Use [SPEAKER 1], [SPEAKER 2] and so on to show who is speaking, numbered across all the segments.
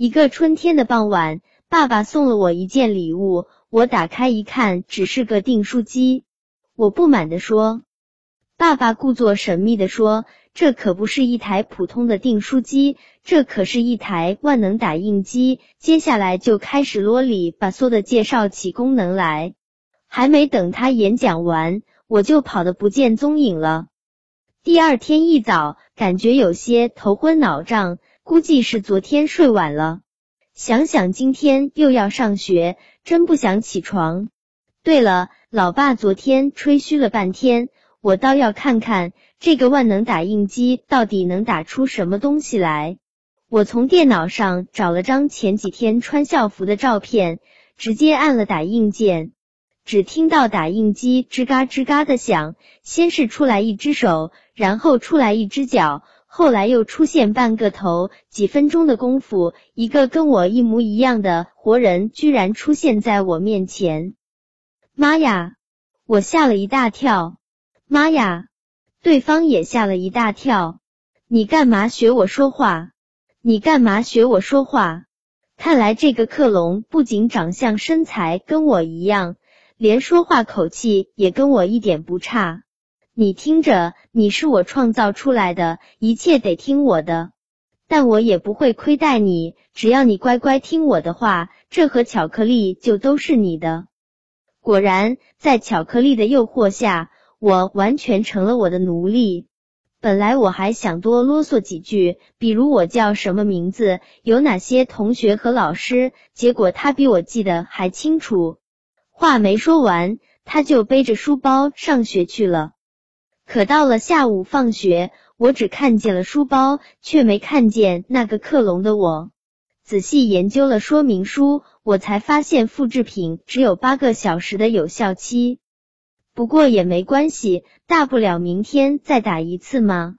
[SPEAKER 1] 一个春天的傍晚，爸爸送了我一件礼物，我打开一看，只是个订书机。我不满地说。爸爸故作神秘地说：“这可不是一台普通的订书机，这可是一台万能打印机。”接下来就开始啰里吧嗦的介绍起功能来。还没等他演讲完，我就跑得不见踪影了。第二天一早，感觉有些头昏脑胀。估计是昨天睡晚了，想想今天又要上学，真不想起床。对了，老爸昨天吹嘘了半天，我倒要看看这个万能打印机到底能打出什么东西来。我从电脑上找了张前几天穿校服的照片，直接按了打印键，只听到打印机吱嘎吱嘎的响，先是出来一只手，然后出来一只脚。后来又出现半个头，几分钟的功夫，一个跟我一模一样的活人居然出现在我面前。妈呀！我吓了一大跳。妈呀！对方也吓了一大跳。你干嘛学我说话？你干嘛学我说话？看来这个克隆不仅长相身材跟我一样，连说话口气也跟我一点不差。你听着，你是我创造出来的，一切得听我的，但我也不会亏待你，只要你乖乖听我的话，这盒巧克力就都是你的。果然，在巧克力的诱惑下，我完全成了我的奴隶。本来我还想多啰嗦几句，比如我叫什么名字，有哪些同学和老师，结果他比我记得还清楚。话没说完，他就背着书包上学去了。可到了下午放学，我只看见了书包，却没看见那个克隆的我。仔细研究了说明书，我才发现复制品只有八个小时的有效期。不过也没关系，大不了明天再打一次嘛。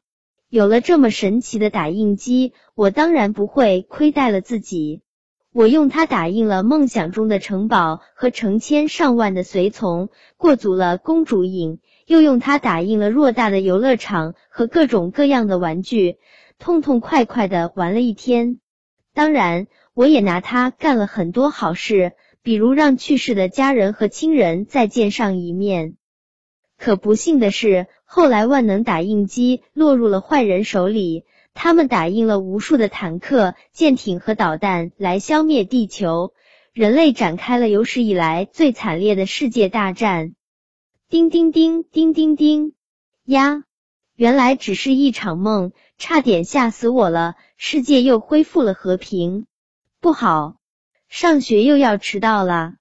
[SPEAKER 1] 有了这么神奇的打印机，我当然不会亏待了自己。我用它打印了梦想中的城堡和成千上万的随从，过足了公主瘾。又用它打印了偌大的游乐场和各种各样的玩具，痛痛快快的玩了一天。当然，我也拿它干了很多好事，比如让去世的家人和亲人再见上一面。可不幸的是，后来万能打印机落入了坏人手里，他们打印了无数的坦克、舰艇和导弹来消灭地球，人类展开了有史以来最惨烈的世界大战。叮叮叮叮叮叮呀！原来只是一场梦，差点吓死我了。世界又恢复了和平，不好，上学又要迟到了。